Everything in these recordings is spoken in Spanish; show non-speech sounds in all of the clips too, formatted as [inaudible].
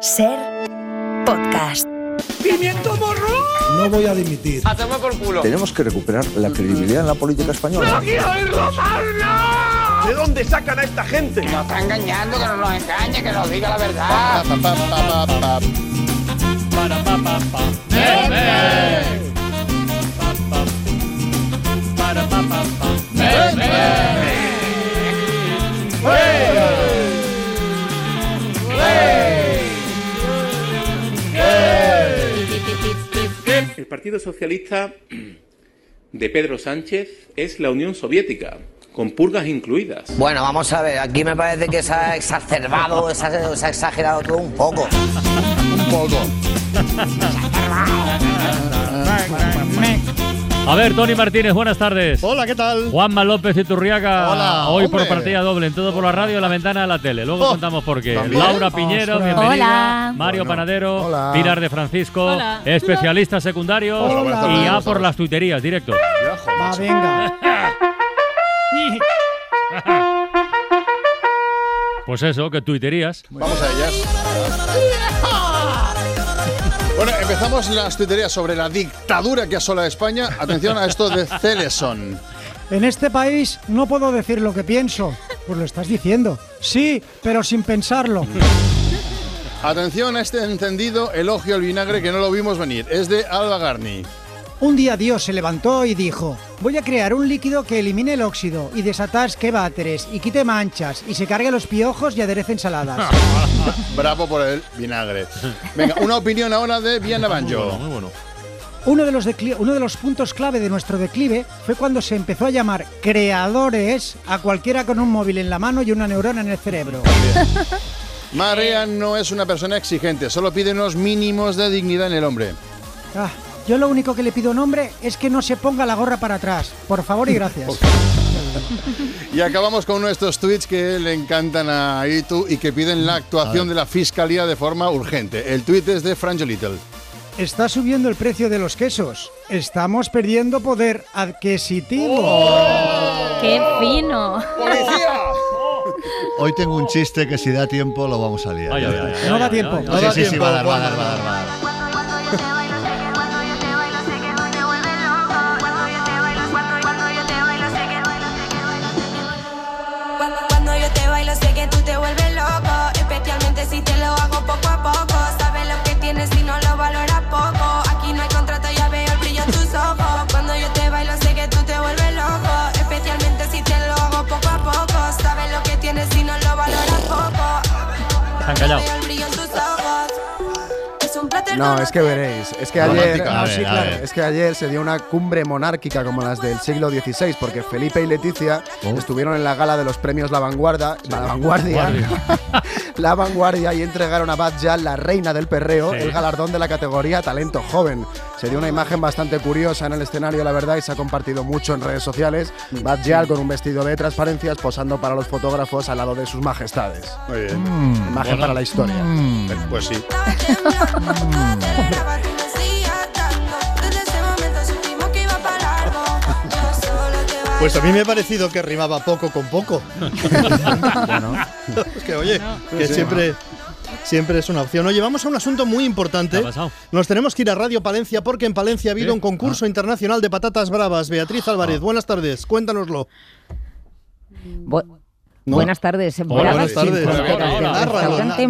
Ser podcast. ¡Pimiento morro! No voy a dimitir. A tomar por culo. Tenemos que recuperar la credibilidad en la política española. quiero oírlo más! ¿De dónde sacan a esta gente? Nos está engañando, que no nos engañe, que nos diga la verdad. El Partido Socialista de Pedro Sánchez es la Unión Soviética, con purgas incluidas. Bueno, vamos a ver, aquí me parece que se ha exacerbado, se ha, se ha exagerado todo un poco. Un poco. A ver, Tony Martínez, buenas tardes. Hola, ¿qué tal? Juanma López Iturriaga, Hola, hoy hombre. por partida doble, en todo por la radio, la ventana de la tele. Luego Oh, contamos por qué. ¿también? Laura Piñero, Ostras. bienvenida. Hola. Mario Bueno, Panadero, hola. Pilar de Francisco, Hola. especialista secundario Hola, buenas y buenas por las tuiterías, directo. Va, venga. [laughs] Pues eso, que tuiterías. Vamos a ellas. [laughs] Empezamos las tuiterías sobre la dictadura que asola España. Atención a esto de Celeson. En este país no puedo decir lo que pienso. Pues lo estás diciendo. Sí, pero sin pensarlo. Atención a este encendido elogio al vinagre que no lo vimos venir. Es de Alba Garni. Un día Dios se levantó y dijo, voy a crear un líquido que elimine el óxido y desatasque váteres y quite manchas y se cargue los piojos y aderece ensaladas. [laughs] Bravo por el vinagre. Venga, una opinión ahora de Viana Banjo. Uno de, los uno de los puntos clave de nuestro declive fue cuando se empezó a llamar creadores a cualquiera con un móvil en la mano y una neurona en el cerebro. Marea no es una persona exigente, solo pide unos mínimos de dignidad en el hombre. Ah, yo lo único que le pido a un hombre es que no se ponga la gorra para atrás. Por favor y gracias. [laughs] Y acabamos con uno de estos tweets que le encantan a Itu y que piden la actuación de la fiscalía de forma urgente. El tweet es de Franjo Little. Está subiendo el precio de los quesos. Estamos perdiendo poder adquisitivo. ¡Qué fino! [laughs] Hoy tengo un chiste que si da tiempo lo vamos a liar. Ay, ay, ay, ay, No da tiempo. No sí, sí, sí, va a dar, va a dar, va a dar, va a dar. No, es que veréis. Es que ayer, A no, ver, sí, a claro, ver. es que ayer se dio una cumbre monárquica como las del siglo XVI, porque Felipe y Leticia estuvieron en la gala de los premios La Vanguardia, la Vanguardia, [laughs] la Vanguardia y entregaron a Batja, la reina del perreo, Sí. el galardón de la categoría talento joven. Se dio una imagen bastante curiosa en el escenario, la verdad, y se ha compartido mucho en redes sociales. Batja con un vestido de transparencias posando para los fotógrafos al lado de sus majestades. Muy bien. Imagen para la historia. Mm. Pues sí. Bailo Pues a mí me ha parecido que rimaba poco con poco. [laughs] [laughs] es que oye, que siempre, siempre es una opción. Oye, vamos a un asunto muy ¿Qué importante. ha pasado? Nos tenemos que ir a Radio Palencia porque en Palencia ha habido ¿Qué? un concurso internacional de patatas bravas. Beatriz Álvarez, buenas tardes, cuéntanoslo. Bu- No. Buenas tardes. Hola, buenas tardes.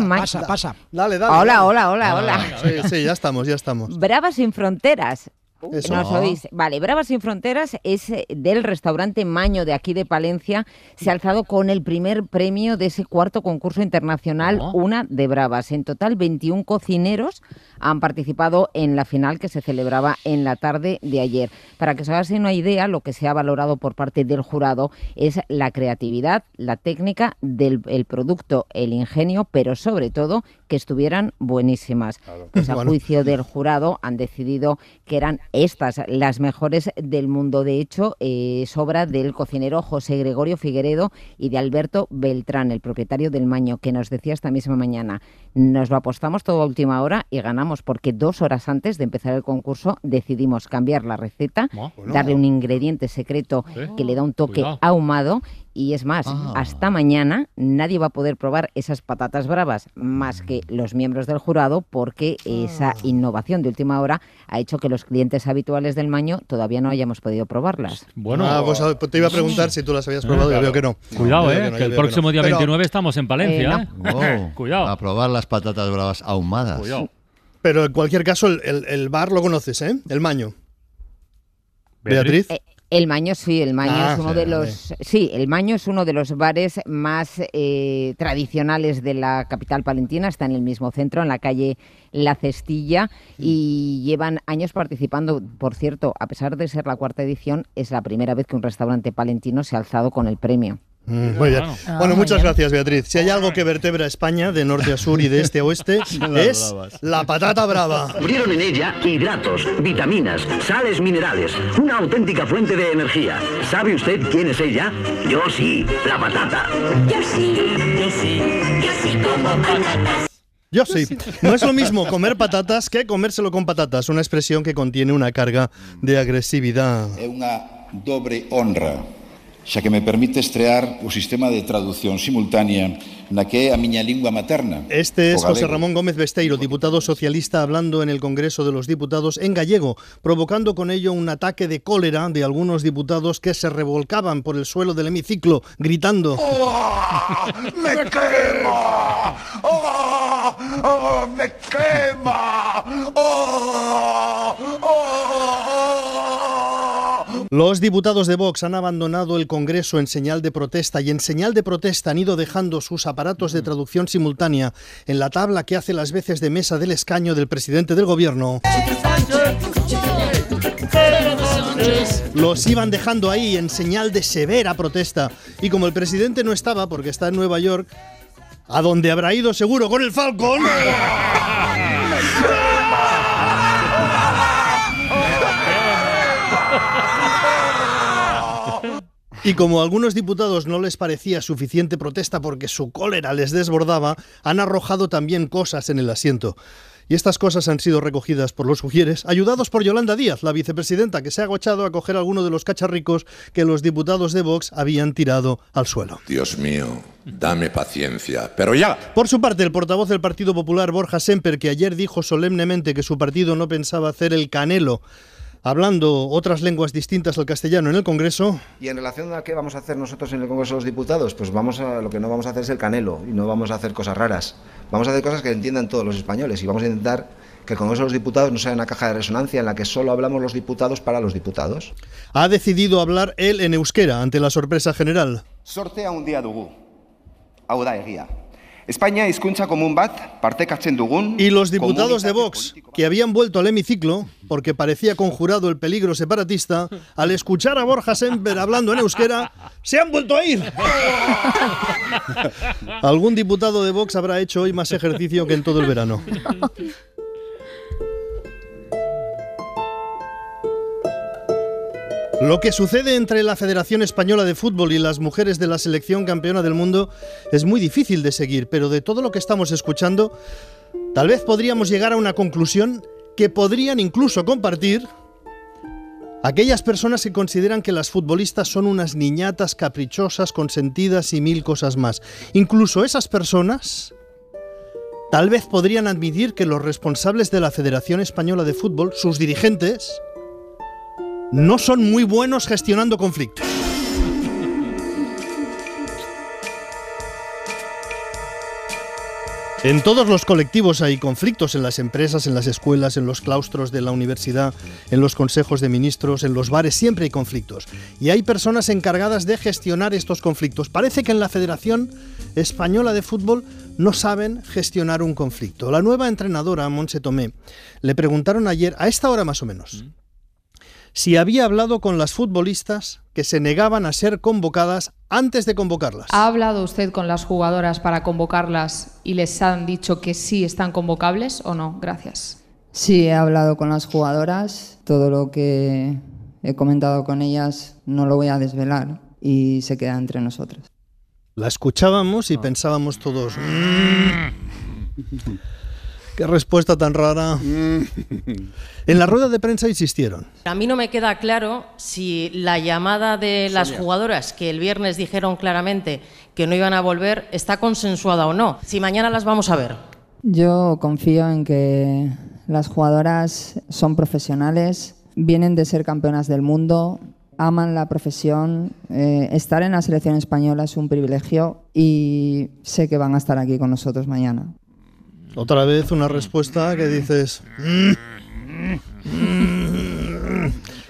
Pasa, pasa. Dale, dale. Hola, hola, hola, hola. Sí, sí, ya estamos, ya estamos. Bravas sin fronteras. Eso. ¿Nos oís? Vale, Bravas sin Fronteras es eh, del restaurante Maño de aquí de Palencia. Se ha alzado con el primer premio de ese cuarto concurso internacional, Oh. una de Bravas. En total, 21 cocineros han participado en la final que se celebraba en la tarde de ayer. Para que os hagáis una idea, lo que se ha valorado por parte del jurado es la creatividad, la técnica del el producto, el ingenio, pero sobre todo que estuvieran buenísimas. Pues a Bueno. juicio del jurado han decidido que eran estas las mejores del mundo. De hecho, eh, es obra del cocinero José Gregorio Figueredo y de Alberto Beltrán, el propietario del Maño, que nos decía esta misma mañana, nos lo apostamos todo a última hora y ganamos porque dos horas antes de empezar el concurso decidimos cambiar la receta, bueno. darle un ingrediente secreto que le da un toque cuidado. ahumado Y es más, Ah. hasta mañana nadie va a poder probar esas patatas bravas más que los miembros del jurado porque esa innovación de última hora ha hecho que los clientes habituales del Maño todavía no hayamos podido probarlas. Bueno, Ah, pues a- te iba a preguntar si tú las habías probado, ya veo que no. Cuidado, eh, no, que el no. próximo día Pero- 29 estamos en Palencia, Eh, ¿eh? [laughs] Oh, Cuidado. A probar las patatas bravas ahumadas. Cuidado. Pero en cualquier caso, el, el- el bar lo conoces, ¿eh? El Maño. Beatriz. Eh, El Maño sí, el Maño Ah, es uno sí, de los sí, el Maño es uno de los bares más eh, tradicionales de la capital palentina, está en el mismo centro, en la calle La Cestilla y llevan años participando. Por cierto, a pesar de ser la cuarta edición, es la primera vez que un restaurante palentino se ha alzado con el premio. Mm, muy bien. Ah, Bueno, muy muchas bien. gracias, Beatriz. Si hay algo que vertebra España de norte a sur y de este a oeste, [laughs] es la patata brava. Descubrieron en ella hidratos, vitaminas, sales minerales, una auténtica fuente de energía. ¿Sabe usted quién es ella? Yo sí, la patata. Yo sí, yo sí, yo sí como patatas. Yo sí. No es lo mismo comer patatas que comérselo con patatas, una expresión que contiene una carga de agresividad. É unha dobre honra, xa que me permite estrear o sistema de traducción simultánea na que é a miña lingua materna. Este es o José. Ramón Gómez Besteiro, diputado socialista, hablando en el Congreso de los Diputados en gallego, provocando con ello un ataque de cólera de algunos diputados que se revolcaban por el suelo del hemiciclo, gritando. ¡Me quema! ¡Oh! ¡Oh! ¡Me quema! ¡Oh! ¡Oh! Los diputados de Vox han abandonado el Congreso en señal de protesta y en señal de protesta han ido dejando sus aparatos de traducción simultánea en la tabla que hace las veces de mesa del escaño del presidente del gobierno. Los iban dejando ahí en señal de severa protesta. Y como el presidente no estaba, porque está en Nueva York, a donde habrá ido seguro con el Falcon. [laughs] Y como a algunos diputados no les parecía suficiente protesta porque su cólera les desbordaba, han arrojado también cosas en el asiento. Y estas cosas han sido recogidas por los sugieres, ayudados por Yolanda Díaz, la vicepresidenta, que se ha agochado a coger alguno de los cacharricos que los diputados de Vox habían tirado al suelo. Dios mío, dame paciencia. Pero ya. Por su parte, el portavoz del Partido Popular, Borja Semper, que ayer dijo solemnemente que su partido no pensaba hacer el canelo hablando otras lenguas distintas al castellano en el Congreso, Y en relación a qué vamos a hacer nosotros en el Congreso de los Diputados, pues vamos a lo que no vamos a hacer es el canelo y no vamos a hacer cosas raras. Vamos a hacer cosas que entiendan todos los españoles y vamos a intentar que el Congreso de los Diputados no sea una caja de resonancia en la que solo hablamos los diputados para los diputados. ha decidido hablar él en euskera ante la sorpresa general. Sortea handia dugu. Hau da egia. Espainia hizkuntza komun bat partekatzen dugun Y los diputados de Vox, que habían vuelto al hemiciclo porque parecía conjurado el peligro separatista, al escuchar a Borja Semper hablando en euskera, se han vuelto a ir. [laughs] Algún diputado de Vox habrá hecho hoy más ejercicio que en todo el verano. [laughs] Lo que sucede entre la Federación Española de Fútbol y las mujeres de la selección campeona del mundo es muy difícil de seguir, pero de todo lo que estamos escuchando, tal vez podríamos llegar a una conclusión que podrían incluso compartir aquellas personas que consideran que las futbolistas son unas niñatas caprichosas, consentidas y mil cosas más. Incluso esas personas tal vez podrían admitir que los responsables de la Federación Española de Fútbol, sus dirigentes, no son muy buenos gestionando conflictos. En todos los colectivos hay conflictos, en las empresas, en las escuelas, en los claustros de la universidad, en los consejos de ministros, en los bares, siempre hay conflictos. Y hay personas encargadas de gestionar estos conflictos. Parece que en la Federación Española de Fútbol no saben gestionar un conflicto. La nueva entrenadora, Monse Tomé, le preguntaron ayer, a esta hora más o menos, si había hablado con las futbolistas que se negaban a ser convocadas antes de convocarlas. ¿Ha hablado usted con las jugadoras para convocarlas y les han dicho que sí están convocables o no? Gracias. Sí, he hablado con las jugadoras. Todo lo que he comentado con ellas no lo voy a desvelar y se queda entre nosotras. La escuchábamos y pensábamos todos. [laughs] Qué respuesta tan rara. Mm. En la rueda de prensa insistieron. A mí no me queda claro si la llamada de las Sonia. jugadoras que el viernes dijeron claramente que no iban a volver está consensuada o no. Si mañana las vamos a ver. Yo confío en que las jugadoras son profesionales, vienen de ser campeonas del mundo, aman la profesión, eh, estar en la selección española es un privilegio y sé que van a estar aquí con nosotros mañana. Otra vez una respuesta que dices... "Mm,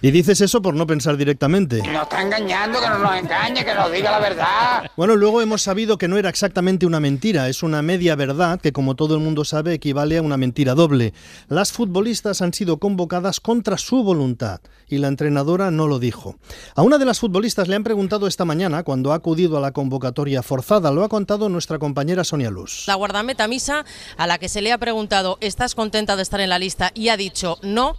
Y dices eso por no pensar directamente. Nos está engañando, que no nos engañe, que nos diga la verdad. Bueno, luego hemos sabido que no era exactamente una mentira, es una media verdad que como todo el mundo sabe equivale a una mentira doble. Las futbolistas han sido convocadas contra su voluntad y la entrenadora no lo dijo. A una de las futbolistas le han preguntado esta mañana cuando ha acudido a la convocatoria forzada, lo ha contado nuestra compañera Sonia Luz. La guardameta Misa, a la que se le ha preguntado, ¿estás contenta de estar en la lista? Y ha dicho, no,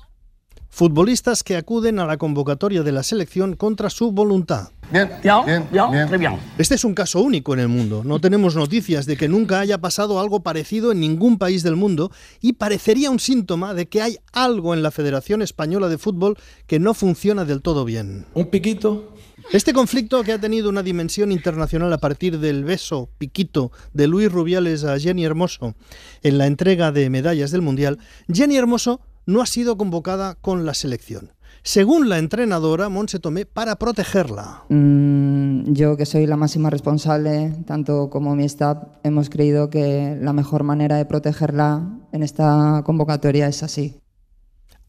Futbolistas que acuden a la convocatoria de la selección contra su voluntad. Bien, bien, bien, bien. Este es un caso único en el mundo. No tenemos noticias de que nunca haya pasado algo parecido en ningún país del mundo y parecería un síntoma de que hay algo en la Federación Española de Fútbol que no funciona del todo bien. Un piquito. Este conflicto que ha tenido una dimensión internacional a partir del beso piquito de Luis Rubiales a Jenny Hermoso en la entrega de medallas del Mundial, Jenny Hermoso no ha sido convocada con la selección. Según la entrenadora Monse Tomé, para protegerla. Mm, yo, que soy la máxima responsable, tanto como mi staff, hemos creído que la mejor manera de protegerla en esta convocatoria es así.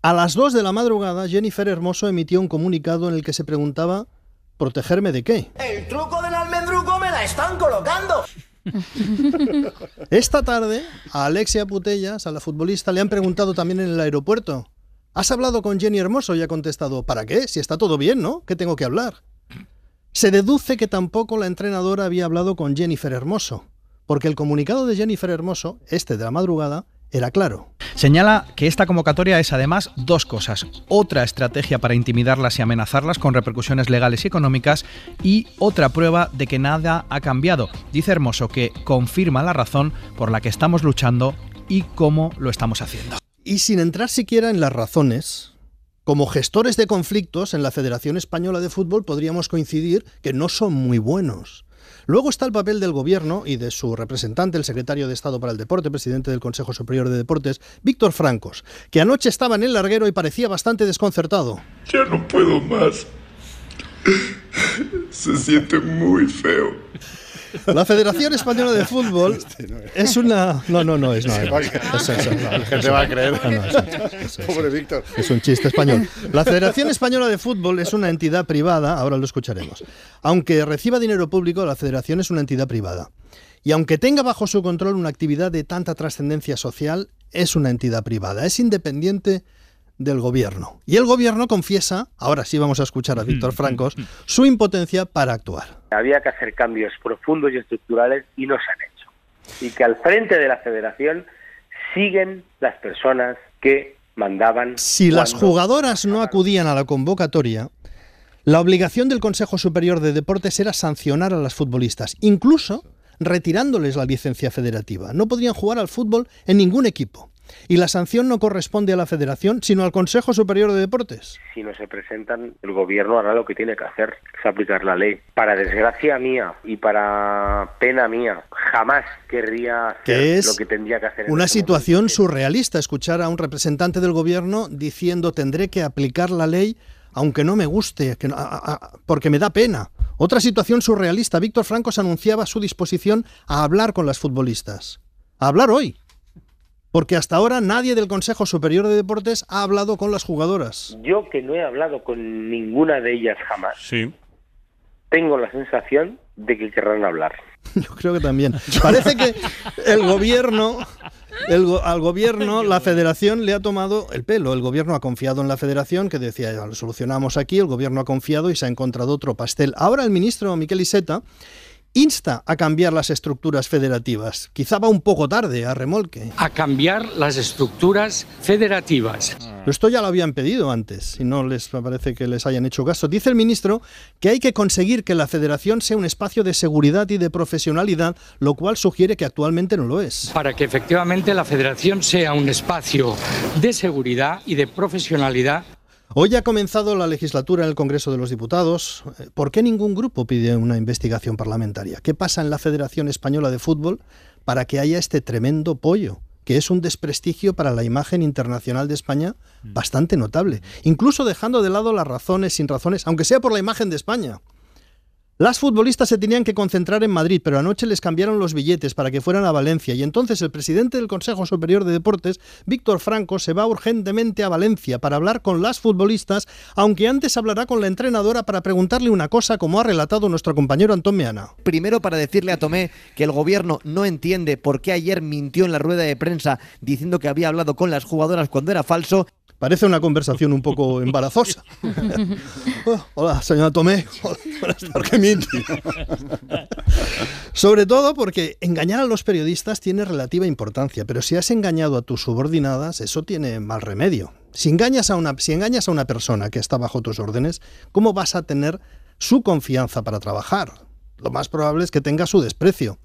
A las 2 de la madrugada, Jennifer Hermoso emitió un comunicado en el que se preguntaba ¿protegerme de qué? El truco del almendruco me la están colocando. [laughs] Esta tarde, a Alexia Putellas, a la futbolista, le han preguntado también en el aeropuerto. ¿Has hablado con Jenny Hermoso? Y ha contestado, ¿para qué? Si está todo bien, ¿no? ¿Qué tengo que hablar? Se deduce que tampoco la entrenadora había hablado con Jennifer Hermoso, porque el comunicado de Jennifer Hermoso, este de la madrugada, era claro. Señala que esta convocatoria es además dos cosas. Otra estrategia para intimidarlas y amenazarlas con repercusiones legales y económicas y otra prueba de que nada ha cambiado. Dice Hermoso que confirma la razón por la que estamos luchando y cómo lo estamos haciendo. Y sin entrar siquiera en las razones, como gestores de conflictos en la Federación Española de Fútbol podríamos coincidir que no son muy buenos. Luego está el papel del gobierno y de su representante, el secretario de Estado para el Deporte, presidente del Consejo Superior de Deportes, Víctor Francos, que anoche estaba en el larguero y parecía bastante desconcertado. Ya no puedo más. Se siente muy feo. La Federación Española de Fútbol [laughs] es una... No, no, no es... No, no, La gente va a creer. Pobre Víctor. Es un chiste español. La Federación Española de Fútbol es una entidad privada, ahora lo escucharemos. Aunque reciba dinero público, la Federación es una entidad privada. Y aunque tenga bajo su control una actividad de tanta trascendencia social, es una entidad privada. Es independiente del gobierno. Y el gobierno confiesa, ahora sí vamos a escuchar a Víctor Francos, su impotencia para actuar. Había que hacer cambios profundos y estructurales y no se han hecho. Y que al frente de la federación siguen las personas que mandaban. Si las jugadoras no acudían a la convocatoria, la obligación del Consejo Superior de Deportes era sancionar a las futbolistas, incluso retirándoles la licencia federativa. No podrían jugar al fútbol en ningún equipo. Y la sanción no corresponde a la federación, sino al Consejo Superior de Deportes. Si no se presentan, el gobierno hará lo que tiene que hacer, es aplicar la ley. Para desgracia mía y para pena mía, jamás querría hacer Que es lo que tendría que hacer. en Una este situación surrealista escuchar a un representante del gobierno diciendo tendré que aplicar la ley aunque no me guste, que no- a- a- a- porque me da pena. Otra situación surrealista. Víctor Francos anunciaba su disposición a hablar con las futbolistas. A hablar hoy. Porque hasta ahora nadie del Consejo Superior de Deportes ha hablado con las jugadoras. Yo que no he hablado con ninguna de ellas jamás, Sí. tengo la sensación de que querrán hablar. [laughs] Yo creo que también. Parece que el gobierno, el go- al gobierno, la federación le ha tomado el pelo. El gobierno ha confiado en la federación, que decía, ya lo solucionamos aquí, el gobierno ha confiado y se ha encontrado otro pastel. Ahora el ministro Miquel Iseta insta a cambiar las estructuras federativas. Quizá va un poco tarde a remolque. a cambiar las estructuras federativas. Esto ya lo habían pedido antes y no les parece que les hayan hecho caso. Dice el ministro que hay que conseguir que la federación sea un espacio de seguridad y de profesionalidad, lo cual sugiere que actualmente no lo es. Para que efectivamente la federación sea un espacio de seguridad y de profesionalidad Hoy ha comenzado la legislatura en el Congreso de los Diputados. ¿Por qué ningún grupo pide una investigación parlamentaria? ¿Qué pasa en la Federación Española de Fútbol para que haya este tremendo pollo? que es un desprestigio para la imagen internacional de España bastante notable, incluso dejando de lado las razones sin razones, aunque sea por la imagen de España. Las futbolistas se tenían que concentrar en Madrid, pero anoche les cambiaron los billetes para que fueran a Valencia y entonces el presidente del Consejo Superior de Deportes, Víctor Franco, se va urgentemente a Valencia para hablar con las futbolistas, aunque antes hablará con la entrenadora para preguntarle una cosa como ha relatado nuestro compañero Antón Meana. Primero para decirle a Tomé que el gobierno no entiende por qué ayer mintió en la rueda de prensa diciendo que había hablado con las jugadoras cuando era falso Parece una conversación un poco embarazosa. [laughs] [laughs] Oh, hola, señora Tomé. [laughs] ¿Por Sobre todo porque engañar a los periodistas tiene relativa importancia, pero si has engañado a tus subordinadas, eso tiene mal remedio. Si engañas a una, si engañas a una persona que está bajo tus órdenes, ¿cómo vas a tener su confianza para trabajar? Lo más probable es que tenga su desprecio.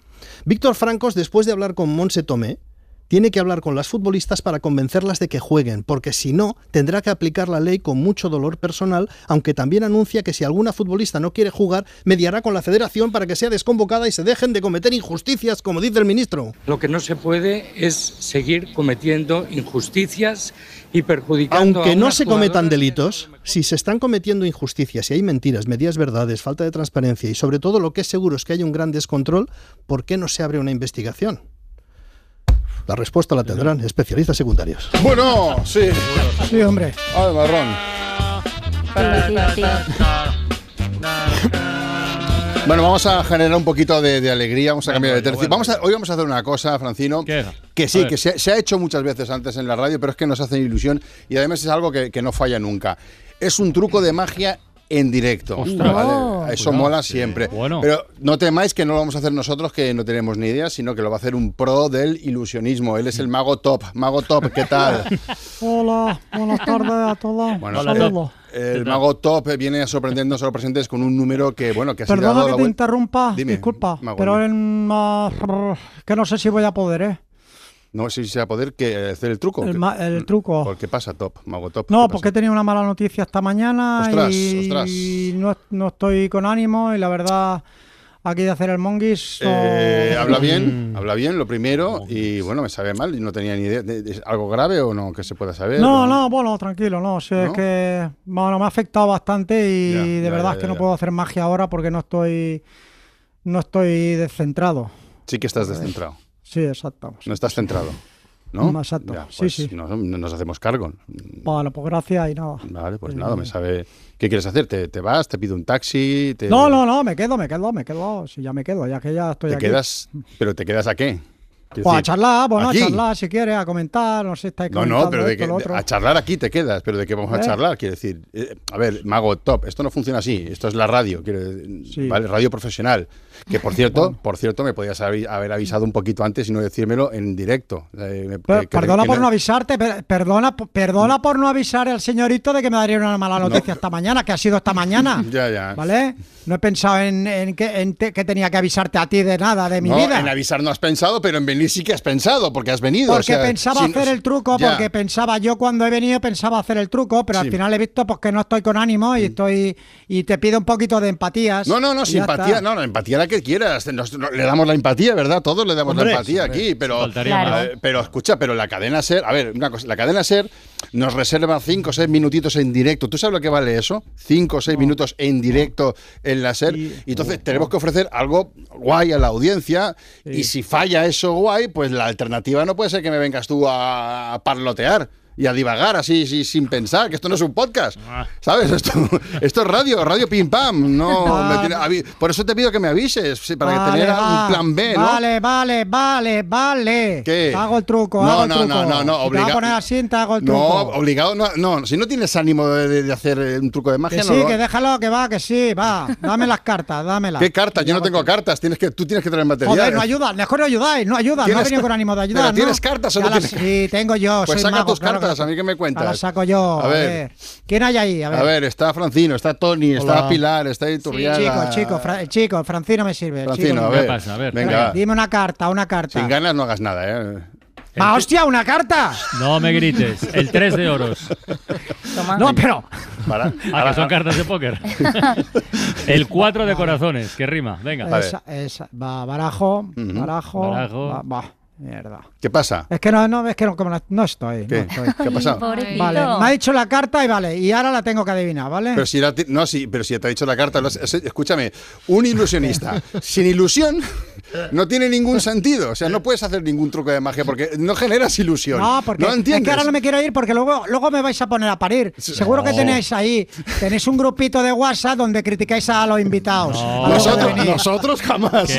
Víctor Francos, después de hablar con Monse Tomé, tiene que hablar con las futbolistas para convencerlas de que jueguen, porque si no, tendrá que aplicar la ley con mucho dolor personal, aunque también anuncia que si alguna futbolista no quiere jugar, mediará con la federación para que sea desconvocada y se dejen de cometer injusticias, como dice el ministro. Lo que no se puede es seguir cometiendo injusticias y perjudicando Aunque a no se cometan delitos, si se están cometiendo injusticias, si hay mentiras, medias verdades, falta de transparencia y sobre todo lo que es seguro es que haya un gran descontrol, ¿por qué no se abre una investigación? La respuesta la tendrán especialistas secundarios. Bueno, sí. Sí, hombre. Al marrón. Bueno, vamos a generar un poquito de, de alegría, vamos a cambiar de tercio. Vamos a- hoy vamos a hacer una cosa, Francino, que sí, que se, se ha hecho muchas veces antes en la radio, pero es que nos hace ilusión y además es algo que, que no falla nunca. Es un truco de magia en directo. Ostras. ¿vale? Oh. Eso Cuidado. mola siempre. Pero no temáis que no lo vamos a hacer nosotros, que no tenemos ni idea, sino que lo va a hacer un pro del ilusionismo. Él es el mago top. Mago top, ¿qué tal? [laughs] Hola, buenas tardes a todos. Bueno, Saludos. el mago top viene a sorprendernos a los presentes con un número que, bueno, que ha sido Perdona dado que la te interrumpa, Dime, disculpa, Mago, pero en, ah, que no sé si voy a poder, ¿eh? No sé si se va a poder que hacer el truco. El, ¿Qué- ma- el truco. ¿Por qué pasa, Top? Mago Top. No, ¿qué porque he tenido una mala noticia esta mañana Ostras, y ostras. No, no estoy con ánimo y la verdad aquí de hacer el monguis. Eh, habla bien, habla bien, lo primero, y bueno, me sabe mal y no tenía ni idea. ¿De- de- ¿Algo grave o no que se pueda saber? No, ¿O no, bueno, tranquilo, no, sé, ¿No? es que bueno, me ha afectado bastante y Ya, de ya, verdad ya, es que ya, no puedo hacer magia ahora porque no estoy no estoy descentrado. Sí que estás descentrado. Sí, exacto. No estás centrado. ¿no? Exacto, Ya, sí, pues sí. No, no nos hacemos cargo. Bueno, pues gracias y nada. Vale, pues nada, me sabe. ¿Qué quieres hacer? ¿Te, te vas? ¿Te pido un taxi? ¿Te, No, no, no, me quedo, me quedo, me quedo. Si ya me quedo, ya que ya estoy ¿Te aquí. quedas? ¿Pero te quedas a qué? Pues a decir, charlar, bueno, ¿aquí? a charlar si quieres, a comentar, no sé, estáis No, no, pero de que, a charlar aquí te quedas, pero de qué vamos a ¿Eh? charlar, quiero decir. eh, a ver, Mago Top, esto no funciona así, esto es la radio, quiero, ¿vale? Radio profesional. Que por cierto, por cierto, me podías haber, haber avisado un poquito antes y no decírmelo en directo. Eh, me- que- perdona que por no avisarte, per- perdona, perdona por no avisar al señorito de que me daría una mala noticia esta mañana, que ha sido esta mañana. [laughs] Ya, ya. ¿Vale? No he pensado en, en que, en te- que tenía que avisarte a ti de nada, de mi no, vida. en avisar no has pensado, pero en venir sí que has pensado, porque has venido. o Porque sea, pensaba si no- hacer el truco, ya. porque pensaba, yo cuando he venido pensaba hacer el truco, pero Sí. Mm. al final he visto pues, que no estoy con ánimo y estoy y te pido un poquito de empatías. No, no, no, sin empatía, no, no, empatía la que quieras. Nos- no, le damos la empatía, ¿verdad? Todos le damos Hombre, la empatía hombre, aquí, pero, eh, pero escucha, pero la cadena ser, a ver, una cosa, la cadena ser nos reserva 5 o 6 minutitos en directo. ¿Tú sabes lo que vale eso? 5 o 6 minutos en directo en la ser. Y, entonces tenemos que ofrecer algo guay a la audiencia. Y si falla eso guay, pues la alternativa no puede ser que me vengas tú a parlotear. Y a divagar así, sí, sin pensar, que esto no es un podcast. ¿Sabes? Esto, esto es radio, radio pim pam. No, [laughs] Ah. me tiene- por eso te pido que me avises, sí, para que tener va. un plan B, ¿no? Vale, vale, vale, vale. ¿Qué? Hago el truco, No, hago el no, truco. no, no, no, Si te vas a obliga- poner así, te hago el No, obligado, no, no. Si no tienes ánimo de, hacer eh, un truco de magia, que no sí, lo que déjalo, que va, que sí, va. Dame las cartas, dámelas. ¿Qué cartas? Yo no tengo cartas. Tienes que, tú tienes que traer material. Joder, no ayudas, mejor no ayudáis, no ayudas, no he ¿Tienes- venido con [laughs] ánimo de ayudar. ¿Pero ¿no? tienes cartas o no tienes Sí, tengo yo, Pues soy saca mago, claro cuentas? ¿A mí qué me Ahora cuentas? saco yo. A ver. ¿Quién hay ahí? A ver. está Francino, está Tony, está Hola. Pilar, está Iturriaga. Chico, chico, Fra- chico, Francino me sirve. Francino, chico a ver. pasa? A ver. Venga. Dime una carta, una carta. sin ganas no hagas nada, ¿eh? ¡Ah, hostia, una carta! No me grites. El 3 de oros. No, pero. Para. Ah, que son cartas de póker. [laughs] El 4 de corazones, que rima. Venga. Esa, esa. Va, barajo, barajo. Barajo. Va, va, mierda. ¿Qué pasa? Es que no, no, es que no, como no, no estoy. ¿Qué? no estoy. ¿Qué ha pasado? Vale, me ha dicho la carta y vale, y ahora la tengo que adivinar, ¿vale? Pero si, la no, sí, pero si te ha dicho la carta, has- escúchame, un ilusionista [laughs] sin ilusión no tiene ningún sentido. O sea, no puedes hacer ningún truco de magia porque no generas ilusión. No, porque no es entiendes. que ahora no me quiero ir porque luego, luego me vais a poner a parir. Seguro que tenéis ahí, tenéis un grupito de WhatsApp donde criticáis a los invitados. a los que Nosotros, nosotros jamás.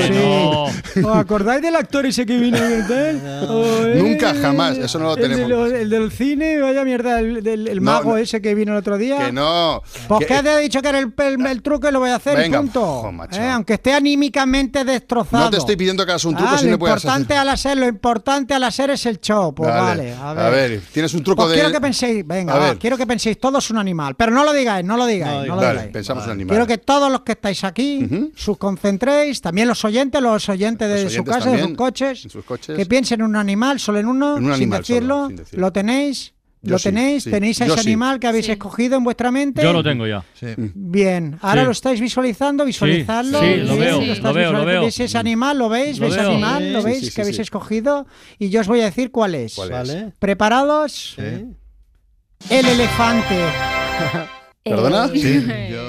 ¿Os acordáis del actor ese que vino O, eh, Nunca, jamás, eso no lo el de tenemos. El, del cine, vaya mierda, el, del el No, mago no. ese que vino el otro día. Que no. ¿Por Que- qué te he dicho que era el, el- el truco y lo voy a hacer? y Venga, punto. jo, macho. Eh, Aunque esté anímicamente destrozado. No te estoy pidiendo que hagas un truco Ah, si no puedes hacer. importante al hacer, lo importante al hacer es el show. Pues vale, a ver. tienes un truco Pues de. quiero que penséis, venga, A va, ver. quiero que penséis todos un animal, pero no lo digáis, no lo digáis, no, lo Dale, digáis. pensamos un animal. Quiero que todos los que estáis aquí sus concentréis, también los oyentes, los oyentes de Los su casa, de sus coches, en sus coches. Que piensen en un animal, solo en uno, En un sin solo, decirlo. sin decirlo. ¿Lo tenéis? Yo ¿Lo tenéis? sí. ¿Tenéis a ese sí. animal que habéis escogido en vuestra mente? Yo lo tengo ya. Bien, ahora Sí. lo estáis visualizando, visualizarlo. sí, lo veo, lo veo, lo veo. ¿Veis ese animal? ¿Lo veis? Lo ¿Veis veo. animal? ¿Lo veis sí, sí, que habéis sí. escogido? Y yo os voy a decir cuál es. ¿Cuál es? Vale. ¿Preparados? Sí. El elefante. [laughs] ¿Perdona? Sí.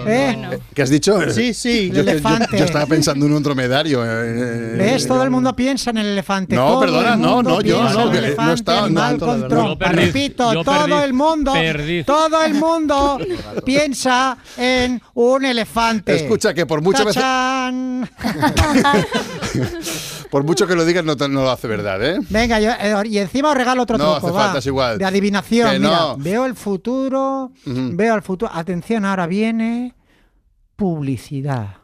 ¿Eh? ¿Qué has dicho? Sí, sí. Yo, elefante. yo estaba pensando en un dromedario. eh, ¿Ves? Todo el mundo piensa en el elefante. No, Todo perdona, el no, no, yo no, en el que no elefante, estaba- no, perdí, Repito, yo todo el mundo, perdí. todo el mundo [laughs] piensa en un elefante. Escucha, que por muchas veces-. [laughs] Por mucho que lo digas, no, lo hace verdad, ¿eh? Venga, yo- eh, y encima os regalo otro No truco. hace va, falta, es igual. De adivinación. Que Mira, no. veo el futuro, veo el futuro. Atención, ahora viene publicidad.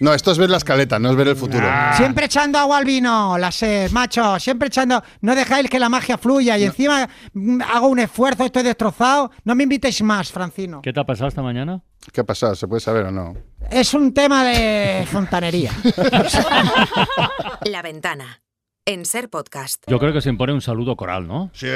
No, esto es ver la escaleta, no es ver el futuro. Ah. Siempre echando agua al vino, la sed, macho. Siempre echando. No dejáis que la magia fluya y encima mm, hago un esfuerzo, estoy destrozado. No me invitéis más, Francino. ¿Qué te ha pasado esta mañana? ¿Qué ha pasado? ¿Se puede saber o no? Es un tema de fontanería. [laughs] [laughs] La ventana. En Ser Podcast. Yo creo que se impone un saludo coral, ¿no? Sí.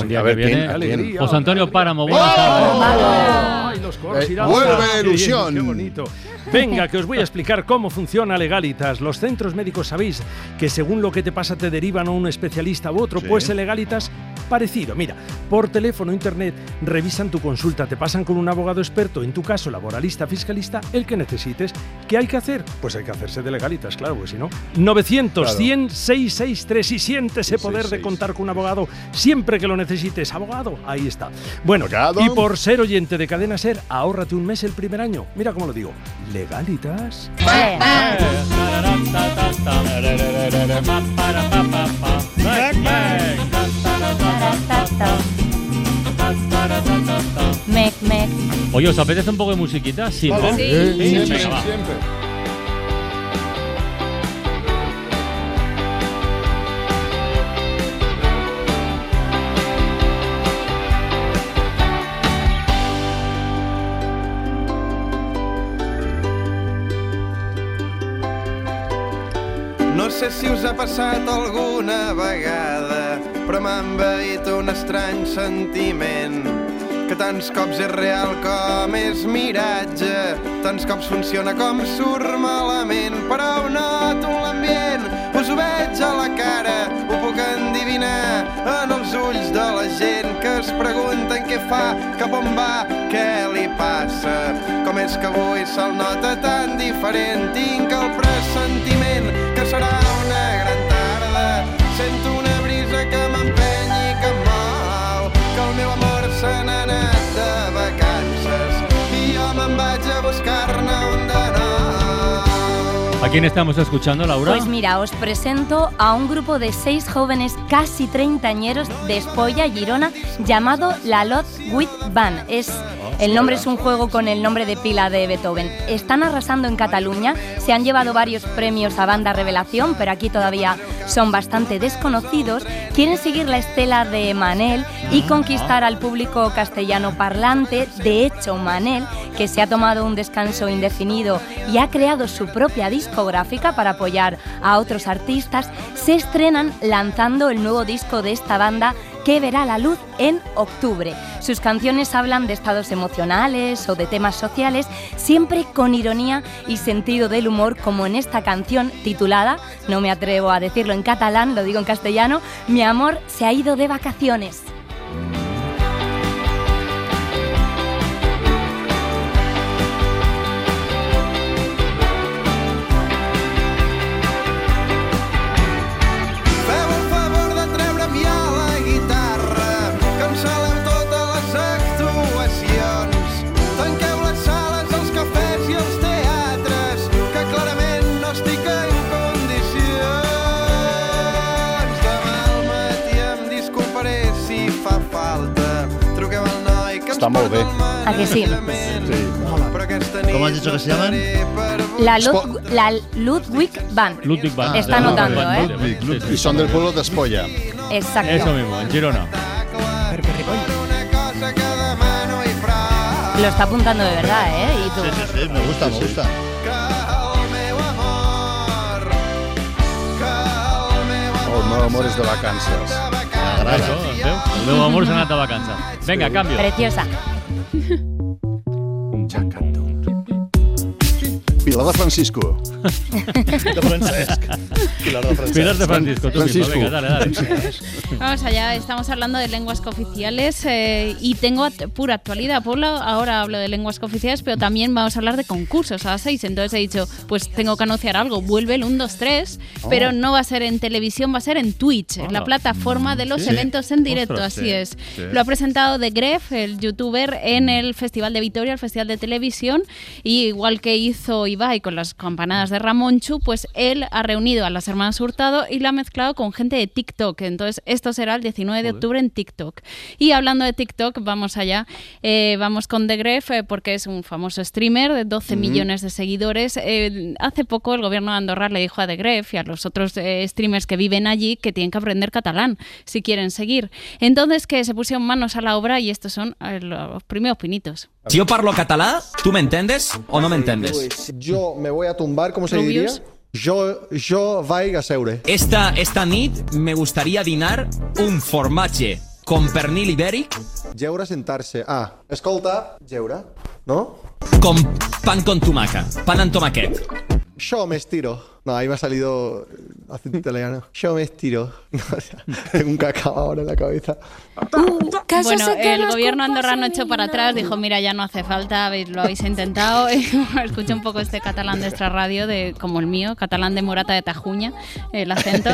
Un día A ver, que viene. ¿quién? ¿A quién? José Antonio Páramo, buenas tardes. Ay, los coros Eh, y vuelve ilusión. Qué bonito. Venga, que os voy a explicar cómo funciona Legalitas. Los centros médicos sabéis que según lo que te pasa te derivan a un especialista u otro, Sí. pues el Legalitas parecido. Mira, por teléfono, internet, revisan tu consulta, te pasan con un abogado experto, en tu caso laboralista, fiscalista, el que necesites. ¿Qué hay que hacer? Pues hay que hacerse de Legalitas, claro, pues si no. 900 Claro. 100 663 y siente ese poder de 666. contar con un abogado siempre que lo necesites. Abogado, ahí está. Bueno, Abogado. y por ser oyente de Cadena Ser, ahórrate un mes el primer año. Mira cómo lo digo. Legalitas. Mec, mec. Oye, ¿os apetece un poco de musiquita? Sí, ¿no? Sí. Sí, Venga, va. siempre. Sé si us ha passat alguna vegada, però m'ha envaït un estrany sentiment. Que tants cops és real com és miratge, tants cops funciona com surt malament, però ho noto en l'ambient, us ho veig a la cara, ho puc endivinar en els ulls de la gent que es pregunten què fa, cap on va, què li passa, com és que avui se'l nota tan diferent, tinc el pressentiment a buscar-ne un de nou. ¿A quién estamos escuchando, Laura? Pues mira, os presento a un grupo de seis jóvenes casi treintañeros de Espolla, Girona, llamado La Lot With Band. Es, el nombre es un juego con el nombre de pila de Beethoven. Están arrasando en Cataluña, se han llevado varios premios a banda revelación, pero aquí todavía son bastante desconocidos. Quieren seguir la estela de Manel y conquistar al público castellano parlante. De hecho, Manel, que se ha tomado un descanso indefinido y ha creado su propia discográfica para apoyar a otros artistas, se estrenan lanzando el nuevo disco de esta banda que verá la luz en octubre. Sus canciones hablan de estados emocionales o de temas sociales, siempre con ironía y sentido del humor, como en esta canción titulada, no me atrevo a decirlo en catalán, lo digo en castellano, Mi amor se ha ido de vacaciones. Molt bé. ¿A que sí? Nit ¿Cómo has dicho que se llaman? La, Lud- la Ludwig Band. Ludwig Band. Está Ah, anotando, ¿eh? Ludwig, sí, sí. Y son del pueblo de Espolla. Exacto. Eso mismo, en Girona. Lo está apuntando de verdad, ¿eh? Y tú. Sí, sí, sí, me gusta, me gusta. Oh, no, amores de vacances. Eso, veu? El meu amor s'ha anat de vacances. Vinga, canvio. Preciosa. Pilar de Francisco. [laughs] De Francesc. Pilar de Francesc. Pilar de Francisco. Francisco. Venga, dale, dale. Vamos allá, estamos hablando de lenguas cooficiales eh, y tengo act- pura actualidad. Por la- ahora hablo de lenguas cooficiales, pero también vamos a hablar de concursos a las 6. Entonces he dicho, pues tengo que anunciar algo. Vuelve el 1, 2, 3, Oh. pero no va a ser en televisión, va a ser en Twitch, en la Hola. plataforma de los Sí. eventos en directo. Ostras, así sí, es. sí. Lo ha presentado The Gref, el youtuber, en el Festival de Vitoria, el Festival de Televisión. Y igual que hizo Ibai con las campanadas de Ramonchu, pues él ha reunido a las hermanas Hurtado y la ha mezclado con gente de TikTok. Entonces, esto será el 19 de octubre en TikTok. Y hablando de TikTok, vamos allá. Eh, vamos con The Gref, eh, porque es un famoso streamer de 12 Ujú. millones de seguidores. Eh, hace poco el gobierno de Andorra le dijo a The Gref y a los otros eh, streamers que viven allí que tienen que aprender catalán si quieren seguir. Entonces, que se pusieron manos a la obra y estos son eh, los primeros pinitos. Si yo parlo català, ¿tú me entiendes o no me entiendes? Pues yo me voy a tumbar, ¿cómo se Rubius. diría? Yo, yo vaig a seure. Esta, esta nit me gustaría dinar un formatge con pernil ibèric Jeure, sentar-se. Ah, escolta, jeure, no? con pan con tumaca, pan amb tomaquet. Yo me estiro. No, ahí me ha salido acento [laughs] italiano. Yo me estiro. No, [laughs] o sea, tengo un cacao ahora en la cabeza. Bueno, el gobierno andorrano echó para atrás, dijo, mira, ya no hace falta, lo habéis intentado. [laughs] Escuché un poco este catalán de extra radio, de, como el mío, catalán de Morata de Tajuña, el acento.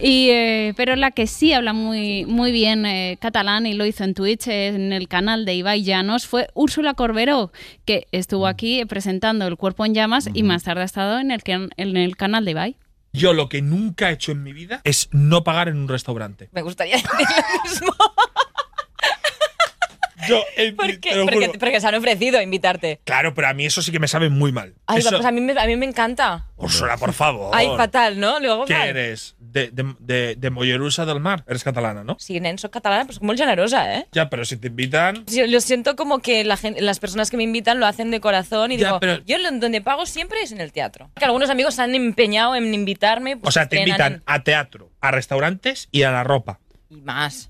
Y, eh, pero la que sí habla muy, muy bien eh, catalán y lo hizo en Twitch, eh, en el canal de Ibai Llanos, fue Úrsula Corberó, que estuvo aquí presentando El Cuerpo en Llamas y más tarde ha estado en el, can- en el canal de Ibai. Yo lo que nunca he hecho en mi vida es no pagar en un restaurante. Me gustaría [laughs] decir lo mismo. Yo, eh, [laughs] ¿Por qué? te lo Porque, se han ofrecido a invitarte. Claro, pero a mí eso sí que me sabe muy mal. Ay, Eso- pues a mí, me, a mí me encanta. Úrsula, por favor. Ay, fatal, ¿no? Luego ¿Qué eres? De, de, de, de Mollerussa del Mar. Eres catalana, ¿no? Sí, nen, soy catalana, pues muy generosa, ¿eh? Ya, pero si te invitan. Sí, Lo siento como que la las personas que me invitan lo hacen de corazón y Ya, digo, pero- yo donde pago siempre es en el teatro. Que algunos amigos se han empeñado en invitarme. pues, O sea, te invitan a teatro, a restaurantes y a la ropa. y más.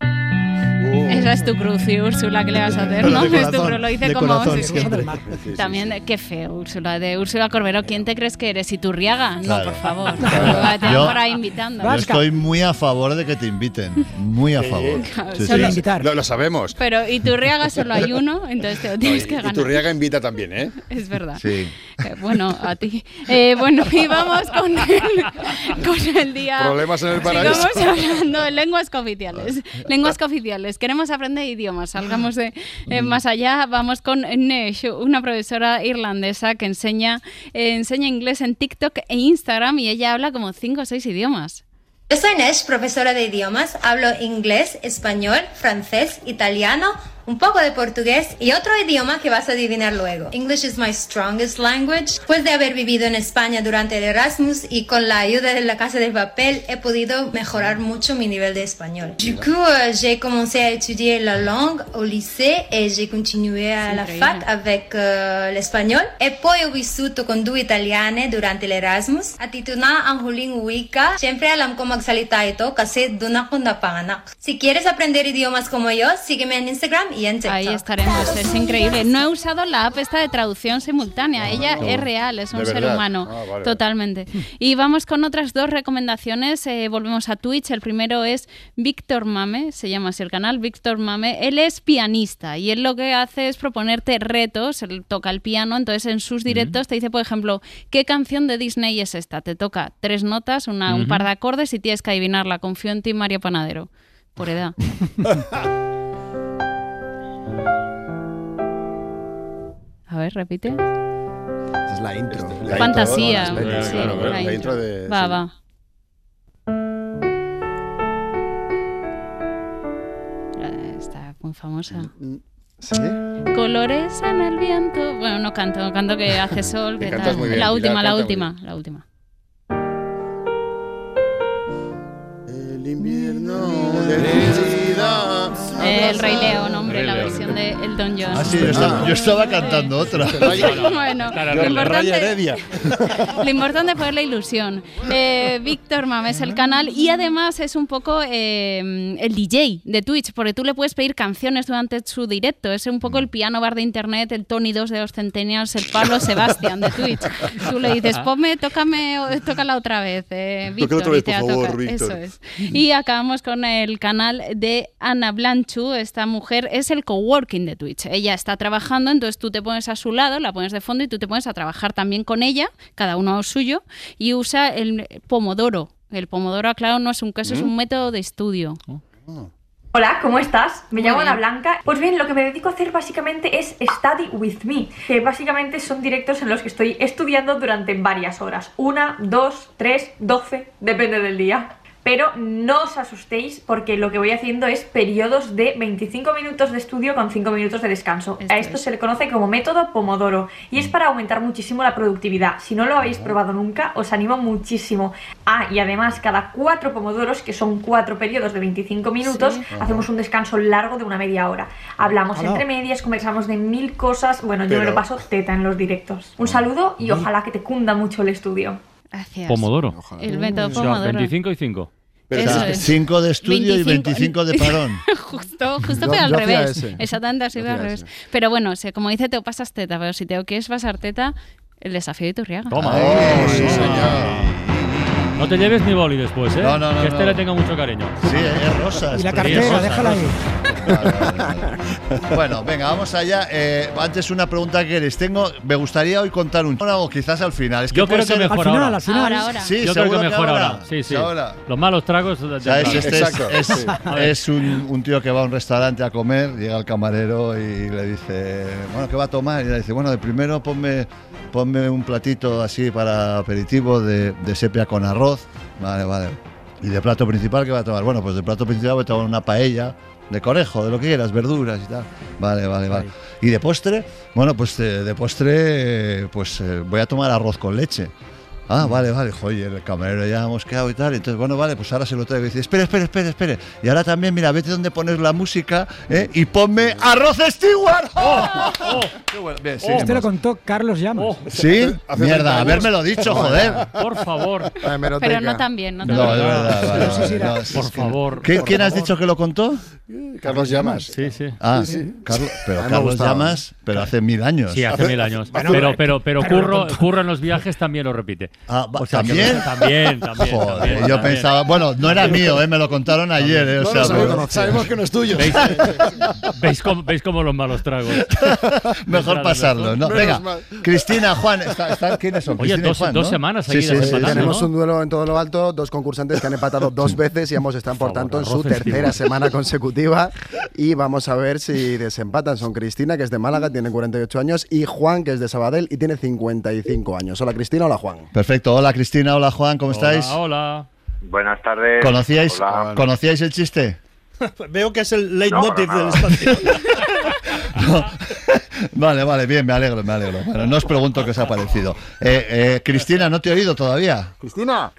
Esa es tu cruz, y Úrsula, ¿qué le vas a hacer? Pero ¿no? de Es tu corazón, cruz, lo dice como corazón sí. También, de- qué feo, Úrsula, de Úrsula Corberó. ¿Quién te crees que eres? ¿Iturriaga? No, Claro. por favor. [laughs] Claro. Te Yo- por ahí invitando. Yo estoy muy a favor de que te inviten. Muy a favor. Sí, sí. Lo, lo sabemos. Pero Iturriaga solo hay uno, entonces te lo tienes que Y ganar. Turriaga invita también, ¿eh? Es verdad. Sí. Eh, bueno, a ti. Eh, bueno, y vamos con el, con el día. Problemas en el paraíso. Sigamos hablando de lenguas cooficiales. Lenguas cooficiales. Queremos aprender idiomas. Salgamos de eh, más allá. Vamos con Nesh, una profesora irlandesa que enseña, eh, enseña inglés en TikTok e Instagram y ella habla como cinco o seis idiomas. Yo soy Nesh, profesora de idiomas. Hablo inglés, español, francés, italiano, un poco de portugués y otro idioma que vas a adivinar luego. English is my strongest language. Después de haber vivido en España durante el Erasmus y con la ayuda de la Casa de Papel, he podido mejorar mucho mi nivel de español. Du coup, euh, j'ai commencé à étudier la langue au lycée et j'ai continué à la fac avec euh, l'espagnol. E poi ho vissuto con due italiane durante l'Erasmus. A tituna ang huling wika, siempre alam ko magsalita ito kasi doon ako napanganak. Si quieres aprender idiomas como yo, sígueme en Instagram y en TikTok. Ahí estaremos, es increíble. No he usado la app esta de traducción simultánea. Ella es real, es un ¿De ser verdad? humano. Ah, vale. Totalmente. Y vamos con otras dos recomendaciones. Eh, volvemos a Twitch. El primero es Víctor Mame, se llama así el canal, Víctor Mame. Él es pianista y él lo que hace es proponerte retos. Él toca el piano, entonces en sus directos te dice, por ejemplo, ¿qué canción de Disney es esta? Te toca tres notas, una, un par de acordes y tienes que adivinarla. Confío en ti, Mario Panadero. Por edad. [laughs] A ver, repite. Es la intro. Fantasía. La intro, sí, claro, claro, la la intro. intro de- Va, sí. va. Eh, Está muy famosa. ¿Sí? Colores en el viento. Bueno, no canto, canto que hace [laughs] sol. Que tal. muy bien, la última, la última, la última. El invierno de. El Rey León, hombre, la versión de Elton John. Ah, sí, yo estaba, yo estaba cantando otra. bueno, lo importante, [laughs] lo importante fue la ilusión. Eh, Víctor Mames el canal y además es un poco eh, el DJ de Twitch, porque tú le puedes pedir canciones durante su directo. Es un poco el piano bar de internet, el Tony 2 de los Centennials, el Pablo Sebastián de Twitch. Tú le dices, ponme, tócame, tócala otra vez, eh, Víctor. otra vez, y te por favor. Víctor. Eso es. Y acabamos con el canal de Ana Blanchu. Esta mujer es el coworking de Twitch. Ella está trabajando, entonces tú te pones a su lado, la pones de fondo y tú te pones a trabajar también con ella, cada uno suyo, y usa el pomodoro. El pomodoro, claro, no es un queso, es Mm. un método de estudio. Hola, ¿cómo estás? Me Muy llamo bien. Ana Blanca. Pues bien, lo que me dedico a hacer básicamente es Study with Me, que básicamente son directos en los que estoy estudiando durante varias horas. Una, dos, tres, doce, depende del día. Pero no os asustéis porque lo que voy haciendo es periodos de 25 minutos de estudio con 5 minutos de descanso. a esto se le conoce como método Pomodoro y es para aumentar muchísimo la productividad. Si no lo habéis probado nunca, os animo muchísimo. Ah, y además cada cuatro Pomodoros, que son cuatro periodos de 25 minutos, Sí. hacemos un descanso largo de una media hora. Hablamos Hola. entre medias, conversamos de mil cosas. Bueno, yo me lo paso teta en los directos. Un saludo y ojalá que te cunda mucho el estudio. Gracias. Pomodoro. El método O sea, Pomodoro. 25 y 5. Pero Eso sí, es. cinco de estudio y 25 de parón. [laughs] justo, justo fue al revés. ese. Exactamente así al revés. ese. Pero bueno, o sea, como dice, te pasas teta, pero si te quieres pasar teta, el desafío de Turriaga. Toma. Oh, sí, No te lleves ni boli después, ¿eh? No, no, no, Que este no. le tenga mucho cariño. Sí, es rosa. Y la cartera, déjala ahí. Bueno, venga, vamos allá. Eh, antes una pregunta que queréis. Tengo, me gustaría hoy contar un o quizás al final. Es que Yo creo que mejor ahora. Ahora, ahora. Sí, Yo creo que mejor ahora. ahora. Sí, sí. Ahora. Los malos tragos. de- de ¿Sabes? Este es un, un tío que va a un restaurante a comer, llega el camarero y le dice, bueno, ¿qué va a tomar? Y le dice, bueno, de primero ponme, ponme un platito así para aperitivo de, de sepia con arroz. Vale, vale. ¿Y de plato principal qué va a tomar? Bueno, pues de plato principal voy a tomar una paella de conejo, de lo que quieras, verduras y tal. Vale, vale, vale. ¿Y de postre? Bueno, pues de postre eh, pues eh, voy a tomar arroz con leche. Ah, vale, vale, joder, el camarero ya hemos quedado y tal. Entonces, bueno, vale, pues ahora se lo traigo y dice, espera, espera, espera, espera. Y ahora también, mira, vete donde pones la música ¿eh? y ponme arroz Stewart. ¡Oh! [laughs] Qué bueno. Bien, Este lo seguimos. contó Carlos Llamas. ¿Sí? Mierda, habérmelo dicho, joder. Por favor. Pero no tan bien, no tan No, bien. es verdad, vale, sí, vale, no, sí, Por favor. ¿Qué- por ¿Quién has favor. dicho que lo contó? Carlos Llamas. Sí, sí. Ah, Sí, sí. Carlos, pero A mí me Carlos. Llamas, pero hace mil años. Sí, hace mil años. Pero, pero, pero pero lo curro, curro en los viajes también lo repite. Ah, va- O sea, que- ¿También? también, también, Joder, también, yo también. pensaba, bueno, no era mío, eh, me lo contaron ayer. eh, o No sea, lo sabemos, pero- sabemos que no es tuyo. ¿Veis, veis cómo, veis cómo los malos tragos? [laughs] Mejor pasarlo, ¿no? Venga. Cristina, Juan, ¿está- está- ¿quiénes son? Oye, Cristina y dos- Juan, dos ¿no? semanas Sí, seguidas sí, sí, empatando, sí. Tenemos un duelo en todo lo alto, dos concursantes que han empatado dos veces y ambos están por tanto en su tercera semana consecutiva y vamos a ver si desempatan. Son Cristina, que es de Málaga, tiene 48 años, y Juan, que es de Sabadell y tiene 55 años. Hola Cristina, hola Juan. Perfecto, hola Cristina, hola Juan, ¿cómo estáis? Hola. Buenas tardes. ¿Conocíais, Hola. ¿Conocíais el chiste? [laughs] Veo que es el leitmotiv [laughs] [laughs] No, no, del no. espacio. Vale, vale, bien, me alegro, me alegro. Bueno, no os pregunto qué os ha parecido. Eh, eh, Cristina, ¿no te he oído todavía? Cristina.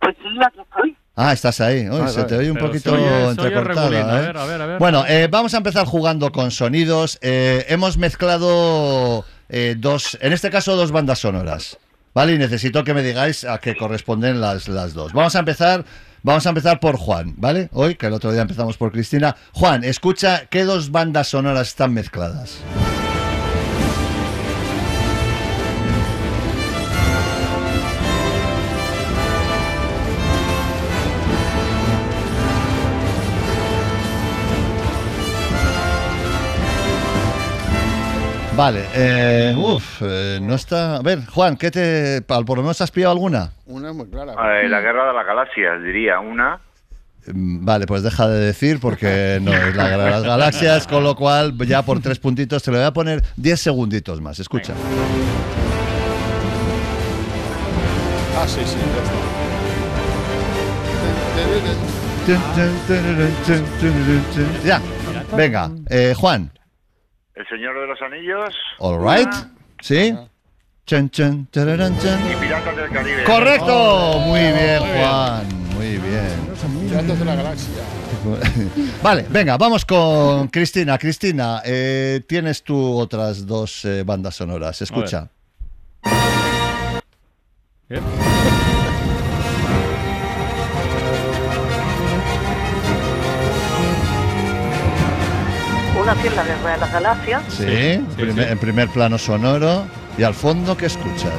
Pues sí, aquí estoy. Ah, estás ahí. Uy, se te oye un poquito entrecortada. ¿eh? ver, a ver, a ver. Bueno, eh, vamos a empezar jugando con sonidos. Eh, hemos mezclado eh, dos, en este caso, dos bandas sonoras. ¿Vale? Y necesito que me digáis a qué corresponden las, las dos. Vamos a empezar. Vamos a empezar por Juan, ¿vale? Hoy, que el otro día empezamos por Cristina. Juan, escucha qué dos bandas sonoras están mezcladas. Vale, eh, uf, eh, no está. A ver, Juan, ¿qué te. Por lo menos has pillado alguna? Una muy clara. Eh, la guerra de las galaxias, diría. Una. Mm, Vale, pues deja de decir porque [laughs] no es la guerra de las galaxias, con lo cual ya por tres puntitos te lo voy a poner 10 segunditos más. Escucha. Ah, sí, sí, Ya, venga, eh, Juan, El Señor de los Anillos. all right, una, ¿sí? Chan, chan, tararán, chan. Y Piratas del Caribe. Correcto, muy bien, Juan, muy bien. Piratas de la Galaxia. [laughs] Vale, venga, vamos con Cristina. Cristina, eh, tienes tú otras dos eh, bandas sonoras. Escucha. Eh, Una sí es la guerra de las galaxias. Sí, sí, primer- sí. en primer plano sonoro. Y al fondo, ¿qué escuchas?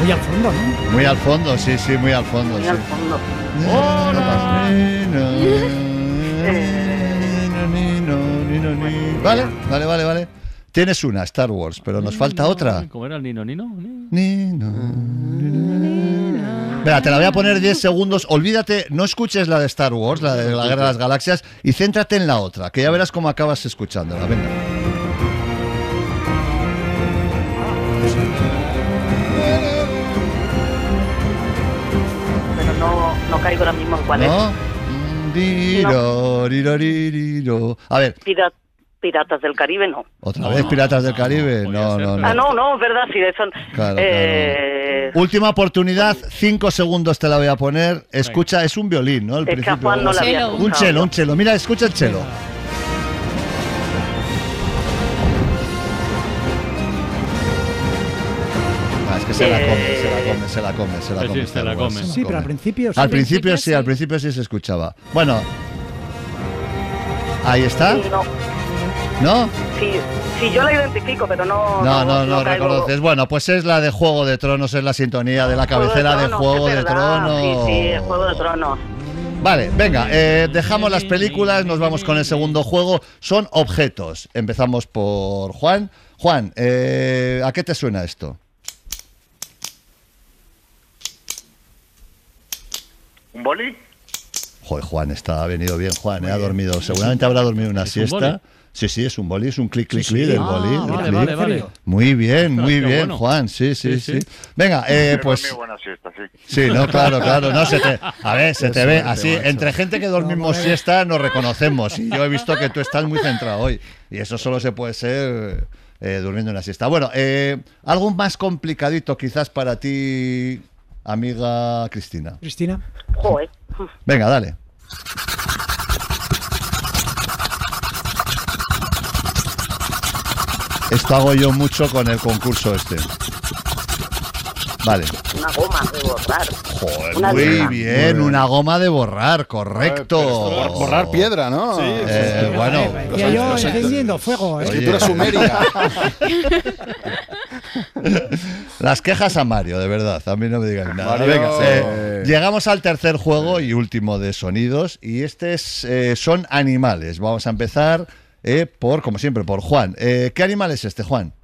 Muy al fondo, ¿no? Muy al fondo, sí, sí, muy al fondo. Muy sí. al fondo. [laughs] Vale, vale, vale, vale. Tienes una, Star Wars, pero nos falta otra. ¿Cómo era el Nino Nino? Venga, te la voy a poner 10 segundos. Olvídate, no escuches la de Star Wars, la de la Guerra de las Galaxias, y céntrate en la otra, que ya verás cómo acabas escuchándola. Venga. Pero no, no caigo ahora mismo en cuál ¿No? es. Diro, diro, diro. A ver, Piratas del Caribe, no. otra vez Piratas del Caribe. No, no, Ah, no. no, no, es verdad, sí, son. Claro, eh, Última oportunidad, cinco segundos te la voy a poner. Escucha, es un violín, ¿no? Al Es que a principio. Juan no le había un chelo, un chelo. Mira, escucha el chelo. Ah, es que se la come, se la come, se la come, se la Sí, come. sí, se la come. Sí, pero al principio sí. Al principio sí, al principio sí se escuchaba. Bueno, ahí está. no. ¿No? Sí, sí, yo la identifico, pero no. No, no, no, caigo- reconoces. Bueno, pues es la de Juego de Tronos, es la sintonía de la cabecera de Tronos, Juego de Tronos. Sí, sí, Juego de Tronos. Vale, venga, eh, dejamos las películas, nos vamos con el segundo juego. Son objetos. Empezamos por Juan. Juan, eh, ¿a qué te suena esto? ¿Un boli? Joder, Juan, está, ha venido bien, Juan, eh, ha dormido. Seguramente habrá dormido una ¿Es un siesta. Sí, sí, es un boli, es un clic, clic, Sí, clic del Ah, boli. vale, clic. vale, vale. Muy bien, muy bien, bueno. Juan, sí, sí, Sí, sí. sí. Venga, eh, pues... dormí buena siesta, sí. Sí, no, claro, claro. No, se te, a ver, se te ve así. Entre gente que dormimos siesta nos reconocemos. Y yo he visto que tú estás muy centrado hoy. Y eso solo se puede ser eh, durmiendo una siesta. Bueno, eh, algo más complicadito quizás para ti, amiga Cristina. Cristina. Joder. Venga, dale. Esto hago yo mucho con el concurso este. Vale. Una goma de borrar. Joder, Una muy bien, una goma de borrar, correcto. Borrar, borrar piedra, ¿no? Sí, Eh, bueno, Decía yo encendiendo fuego, ¿eh? Escritura sumeria. [laughs] Las quejas a Mario, de verdad, a mí no me digan nada. Mario. Venga, eh, llegamos al tercer juego y último de sonidos, y este es, eh, son animales. Vamos a empezar eh, por, como siempre, por Juan. Eh, ¿Qué animal es este, Juan?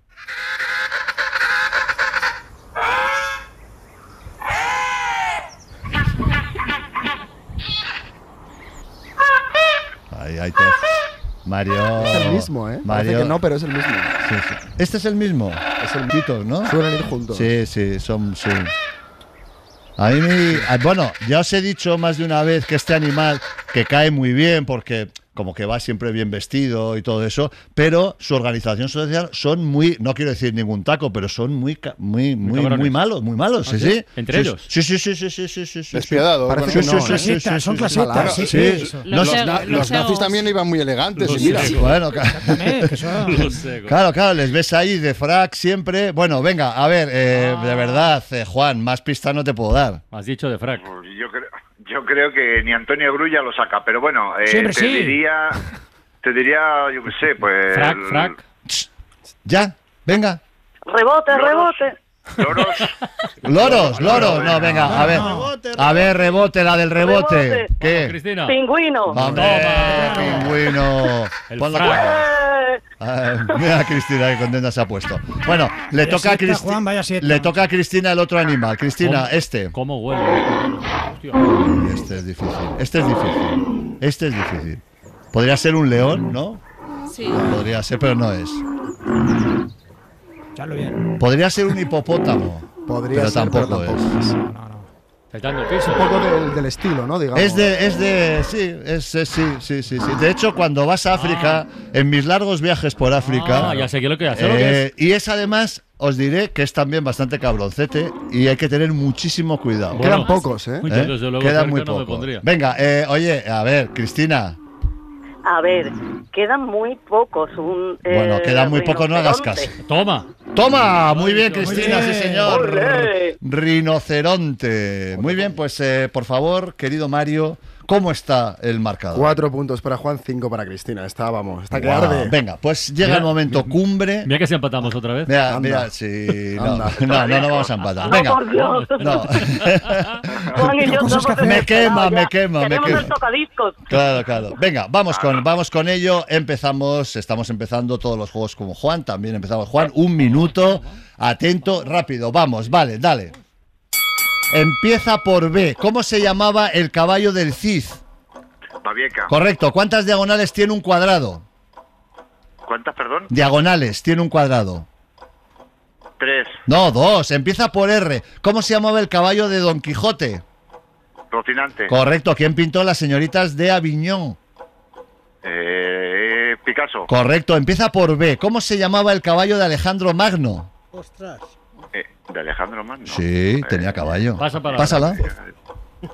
Ahí, ahí te... Mario. Es el mismo, ¿eh? Parece Mario. que no, pero es el mismo. Sí, sí. Este es el mismo. Es el Titos, ¿no? Suelen ir juntos. Sí, sí, son. Sí. A mí, me- ah, bueno, ya os he dicho más de una vez que este animal que cae muy bien porque como que va siempre bien vestido y todo eso, pero su organización social son muy, no quiero decir ningún taco, pero son muy, ca- muy, muy, muy malos, muy malos, ¿Ah, sí, sí? ¿Entre Sí, ellos? Sí, sí, sí, sí, sí, sí, sí, sí. Despiadados. Parece bueno. que no, Sí, sí, sí, Clasitas, son sí. Los, nazis también iban muy elegantes. Bueno, egos. [laughs] Claro, claro, les ves ahí de frac siempre. Bueno, venga, a ver, eh, de verdad, eh, Juan, más pistas no te puedo dar. Has dicho de frac. Pues Yo creo, yo creo que ni Antonio Grulla lo saca, pero bueno, eh, Siempre te sí. diría, te diría, yo qué sé, pues Frac, frac. ¿Ya? Venga. Rebote, Loros. rebote. Loros, Loros, loros. No, venga, a ver. A ver, rebote, la del rebote. Rebote. ¿Qué? Cristina. Pingüino. Hombre, pingüino. El Ponlo- frac. ¡Eh! Ah, Mira Cristina, que contenta se ha puesto. Bueno, le Vaya toca a Cristina. Juan. Le toca a Cristina el otro animal. Cristina, ¿Cómo? este. ¿Cómo huele? Hostia. Este es difícil. Este es difícil. Este es difícil. Podría ser un león, ¿no? Sí. Podría ser, pero no es. Echadlo bien. Podría ser un hipopótamo. Podría pero ser, tampoco pero es. tampoco. No, no, no. Dando piso. Un poco del, del estilo, ¿no? Digamos. Es de, es de, sí, es, es- sí, sí, sí, sí. De hecho, cuando vas a África, en mis largos viajes por África, Ah, ya sé qué es lo que lo que eh, es. y es además, os diré que es también bastante cabroncete y hay que tener muchísimo cuidado. Bueno, Quedan pocos, ¿eh? ¿Eh? Quedan muy no pocos. Venga, eh, oye, a ver, Cristina. A ver, quedan muy pocos. Un, Bueno, eh, quedan muy pocos, no hagas caso. Toma. Toma, muy bien, Muy Cristina, sí señor. ¡Olé! Rinoceronte. Muy bien, pues eh, por favor, querido Mario, ¿cómo está el marcador? Cuatro puntos para Juan, cinco para Cristina. Está, vamos, está que arde. Venga, pues llega Mira, el momento cumbre. Mira que si empatamos otra vez. Mira, Anda. mira, sí, no, Anda. [laughs] no, no, no vamos a empatar. No, Venga, por Dios. no. [laughs] Juan y yo que. Me quema, me quema, me quema. el tocadiscos. Claro, claro. Venga, vamos con, vamos con ello. Empezamos, estamos empezando todos los juegos como Juan, también empezamos Juan. Un minuto, atento, rápido, vamos, vale, dale. Empieza por B. ¿Cómo se llamaba el caballo del Cid? Babieca. Correcto. ¿Cuántas diagonales tiene un cuadrado? ¿Cuántas, perdón? Diagonales tiene un cuadrado. Tres. No, dos. Empieza por R. ¿Cómo se llamaba el caballo de Don Quijote? Rocinante. Correcto. ¿Quién pintó las señoritas de Aviñón? Eh, Picasso. Correcto. Empieza por B. ¿Cómo se llamaba el caballo de Alejandro Magno? Ostras. Eh, de Alejandro Magno. Sí, tenía caballo. Pasa palabra. Pásala.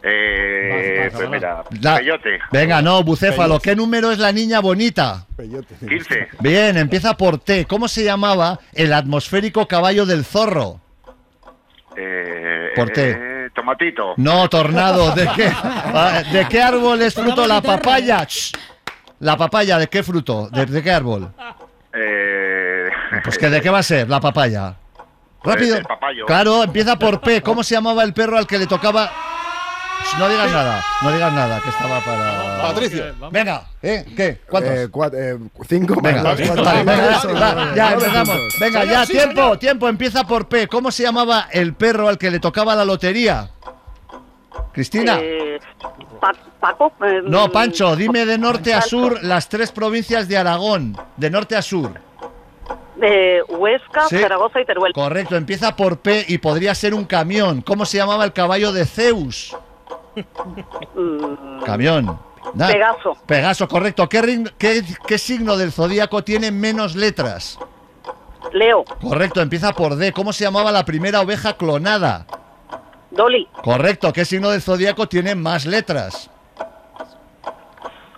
Eh, pues mira, La- Peyote. Venga, no, bucéfalo. ¿Qué número es la niña bonita? Peyote. 15. Bien, empieza por T. ¿Cómo se llamaba el atmosférico caballo del zorro? Eh, ¿Por qué? eh, tomatito. No, tornado. ¿De qué, [laughs] Ah, ¿De qué árbol es fruto la papaya? Shh. La papaya, ¿de qué fruto? ¿De, de qué árbol? Eh, Pues que de qué va a ser la papaya. Rápido. papayo. Claro, empieza por P. ¿Cómo se llamaba el perro al que le tocaba? No digas nada, no digas nada, que estaba para. Patricio. Venga, ¿eh? ¿Qué? ¿Cuántos? Eh, cua- eh, cinco Venga, más cuatro, vale, venga, eso, ya empezamos. Venga, ya, tiempo, tiempo, empieza por P. ¿Cómo se llamaba el perro al que le tocaba la lotería? Cristina. Eh, Pa- Paco. eh, No, Pancho, dime de norte a sur las tres provincias de Aragón. De norte a sur. De Huesca, Sí. Zaragoza y Teruel. Correcto, empieza por P y podría ser un camión. ¿Cómo se llamaba el caballo de Zeus? Mm, Camión. Nah. Pegaso. Pegaso, correcto. ¿Qué, rin- qué- qué signo del zodíaco tiene menos letras? Leo. Correcto, empieza por D. ¿Cómo se llamaba la primera oveja clonada? Dolly. Correcto, ¿qué signo del zodíaco tiene más letras?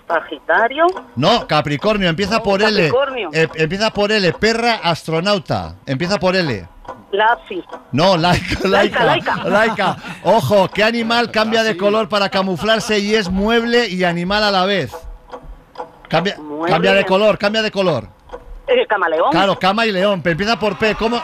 Sagitario. No, Capricornio, empieza por L. Capricornio. Eh, empieza por L, perra astronauta. Empieza por L. Lazi. No, laica, laica, Laica, laica. Ojo, ¿qué animal cambia de color para camuflarse y es mueble y animal a la vez? Cambia, cambia de color, cambia de color. El camaleón. Claro, cama y león, pero empieza por P. ¿Cómo?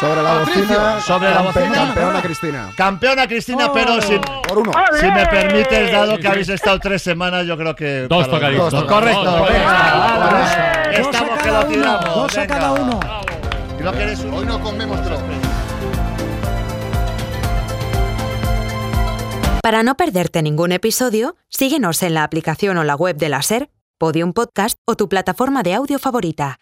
Sobre la bocina. Sobre la bocina. Campeona Cristina. Campeona Cristina, pero si, Por uno. si me permites, dado que habéis estado tres semanas, yo creo que. Dos. Dos, Correcto, Dos, venga, Estamos que cada lo uno, tiramos. dos a cada uno. Creo que eres un- Hoy no comemos trozo. Para no perderte ningún episodio, síguenos en la aplicación o la web de la SER, Podium Podcast o tu plataforma de audio favorita.